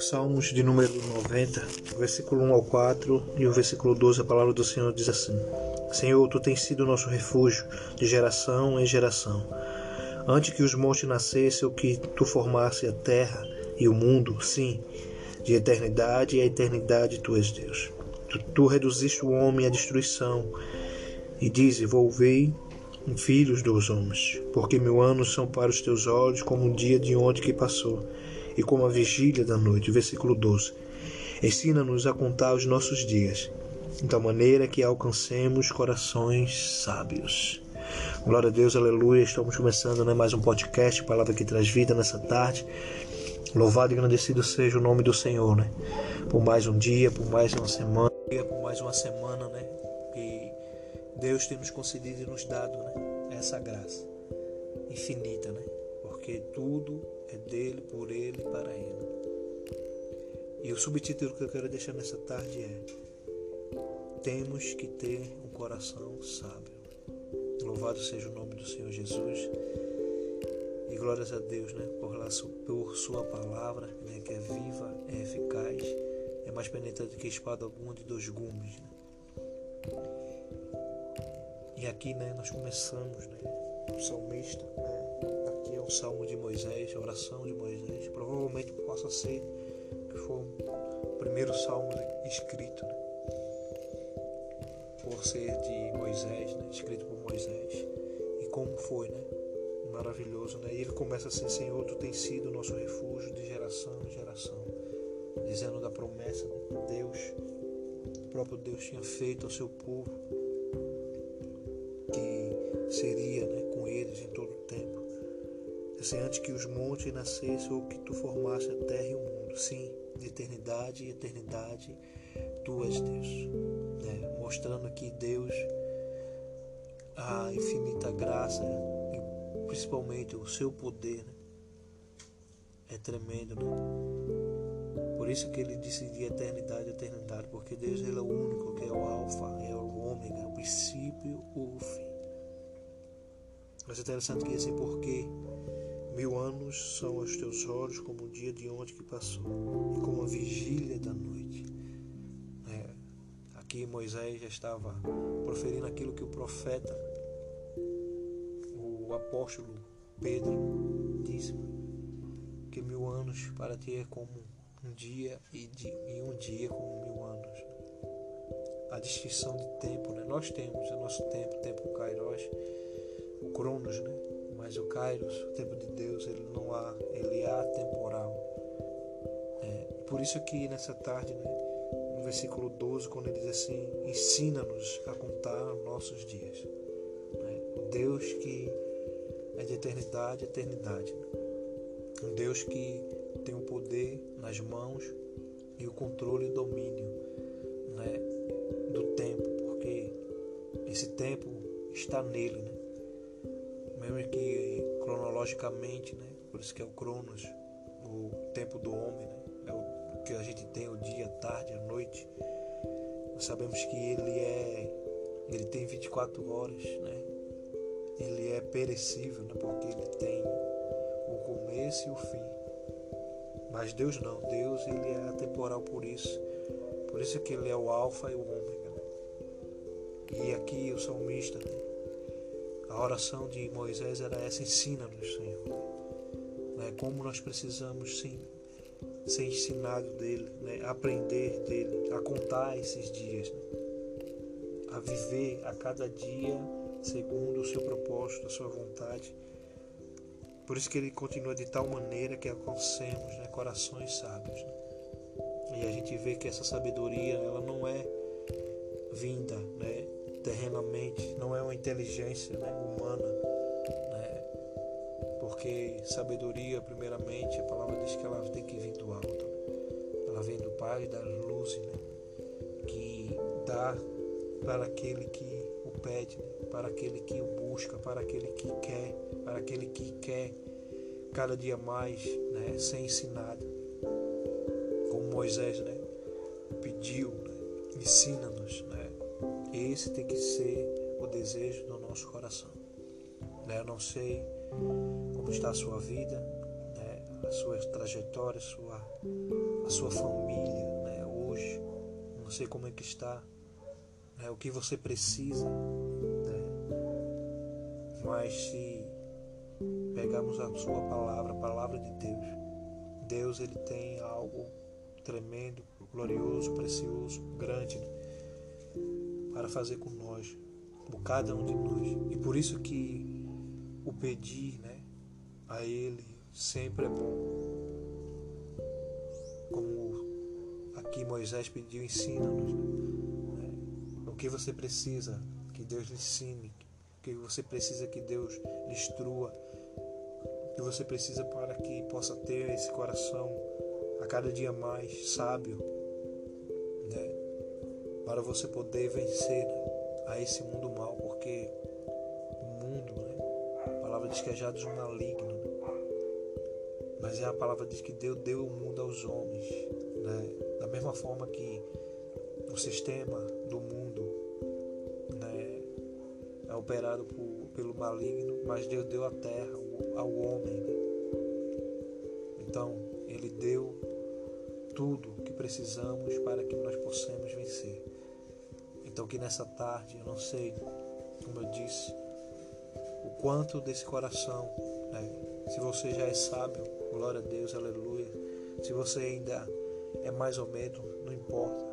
Salmos de número 90, versículo 1 ao 4 e o versículo 12, a palavra do Senhor diz assim: Senhor, tu tens sido nosso refúgio de geração em geração. Antes que os montes nascessem, ou que tu formasse a terra e o mundo, sim, de eternidade a eternidade tu és Deus. Tu, tu reduziste o homem à destruição e filhos dos homens, porque mil anos são para os teus olhos como um dia de ontem que passou e como a vigília da noite. Versículo 12. Ensina-nos a contar os nossos dias, de tal maneira que alcancemos corações sábios. Glória a Deus, aleluia. Estamos começando né, mais um podcast, palavra que traz vida nessa tarde. Louvado e agradecido seja o nome do Senhor, né? Por mais um dia, por mais uma semana, por mais uma semana, né? Deus tem nos concedido e nos dado, né? Essa graça infinita, né? Porque tudo é dele, por ele e para ele. E o subtítulo que eu quero deixar nessa tarde é Temos que ter um coração sábio. Louvado seja o nome do Senhor Jesus. E glórias a Deus, né, por, por sua palavra, né, que é viva, é eficaz, é mais penetrante que espada alguma de dois gumes. Né? E aqui, né, nós começamos, né, o salmista, né, o Salmo de Moisés, a oração de Moisés, provavelmente possa ser que foi o primeiro salmo escrito, né? por ser de Moisés, né? escrito por Moisés. E como foi, né? Maravilhoso, né? E ele começa assim: Senhor, tu tens sido nosso refúgio de geração em geração, dizendo da promessa de Deus, o próprio Deus tinha feito ao seu povo que seria né, com eles em todo o tempo assim, antes que os montes nascessem ou que tu formasse a terra e o mundo. Sim, de eternidade e eternidade, tu és Deus. Né? Mostrando aqui Deus, a infinita graça e principalmente o seu poder. Né? É tremendo, né? Por isso que ele disse de eternidade, eternidade, porque Deus ele é o único que é o alfa, é o ômega, é o princípio, o fim. Mas é interessante que assim, porque Mil anos são os teus olhos como o dia de ontem que passou, e como a vigília da noite. É, aqui Moisés já estava proferindo aquilo que o profeta, o apóstolo Pedro, disse: que mil anos para ti é como um dia e, de, e um dia como mil anos. A distinção de tempo, né? nós temos o nosso tempo, tempo Kairos, o Cronos, né? Mas o Kairos, o tempo de Deus, ele não há, ele é atemporal. É, por isso que nessa tarde, né, no versículo 12, quando ele diz assim, ensina-nos a contar nossos dias. Né? O Deus que é de eternidade, eternidade. Né? Um Deus que tem o poder nas mãos e o controle e domínio né, do tempo, porque esse tempo está nele, né? Mesmo que cronologicamente, né? Por isso que é o Cronos, o tempo do homem, né? É o que a gente tem o dia, a tarde, a noite. Nós sabemos que ele é ele tem 24 horas, né? Ele é perecível, né? Porque ele tem o começo e o fim. Mas Deus não, Deus ele é atemporal por isso. Por isso que ele é o alfa e o ômega. Né? E aqui o salmista, né? A oração de Moisés era essa: ensina-nos, Senhor. Né? Como nós precisamos sim, ser ensinado dele, né? aprender dele, a contar esses dias, né? a viver a cada dia segundo o seu propósito, a sua vontade. Por isso que ele continua de tal maneira que alcancemos né, corações sábios. Né? E a gente vê que essa sabedoria ela não é vinda né, terrenamente, não é uma inteligência né, humana, né? porque sabedoria, primeiramente, a palavra diz que ela tem que vir do alto, ela vem do Pai das luzes, né? que dá para aquele que o pede, né? para aquele que o busca, para aquele que quer, para aquele que quer cada dia mais né? ser ensinado, como Moisés né? pediu, né? ensina-nos, né? Esse tem que ser o desejo do nosso coração. Né? Eu não sei como está a sua vida, né? a sua trajetória, a sua, a sua família né? hoje. Não sei como é que está, né? o que você precisa. Né? Mas se pegarmos a sua palavra, a palavra de Deus, Deus ele tem algo tremendo, glorioso, precioso, grande para fazer com nós, por cada um de nós. E por isso que o pedir né, a Ele sempre é bom. Como aqui Moisés pediu, ensina-nos. Né, o que você precisa que Deus lhe ensine, o que você precisa que Deus lhe instrua, o que você precisa para que possa ter esse coração a cada dia mais sábio? Para você poder vencer né? a esse mundo mal, porque o mundo, né? a palavra diz que é já dos maligno, né? mas é a palavra diz que Deus deu o mundo aos homens, né? da mesma forma que o sistema do mundo né? é operado por, pelo maligno, mas Deus deu a terra ao homem. Né? Então, ele deu tudo que precisamos para que nós possamos vencer. Então, que nessa tarde, eu não sei, como eu disse, o quanto desse coração, né? se você já é sábio, glória a Deus, aleluia. Se você ainda é mais ou menos, não importa,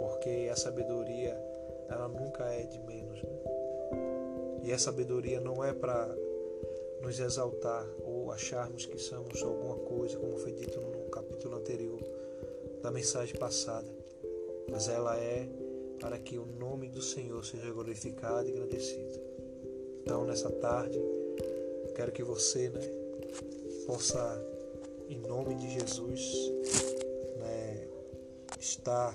porque a sabedoria, ela nunca é de menos. Né? E a sabedoria não é para nos exaltar ou acharmos que somos alguma coisa, como foi dito no capítulo anterior da mensagem passada, mas ela é para que o nome do Senhor seja glorificado e agradecido. Então, nessa tarde, quero que você né, possa, em nome de Jesus, né, estar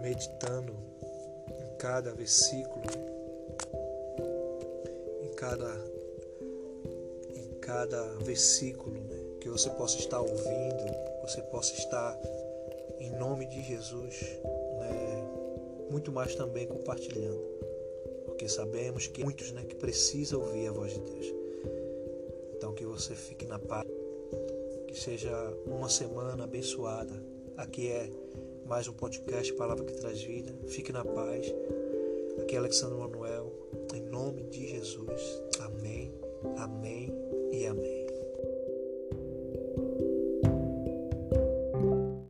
meditando em cada versículo, em cada, em cada versículo que você possa estar ouvindo, você possa estar, em nome de Jesus, né, muito mais também compartilhando, porque sabemos que muitos né, que precisam ouvir a voz de Deus. Então que você fique na paz, que seja uma semana abençoada. Aqui é mais um podcast Palavra que traz vida. Fique na paz. Aqui é Alexandre Manuel, em nome de Jesus. Amém, amém e amém.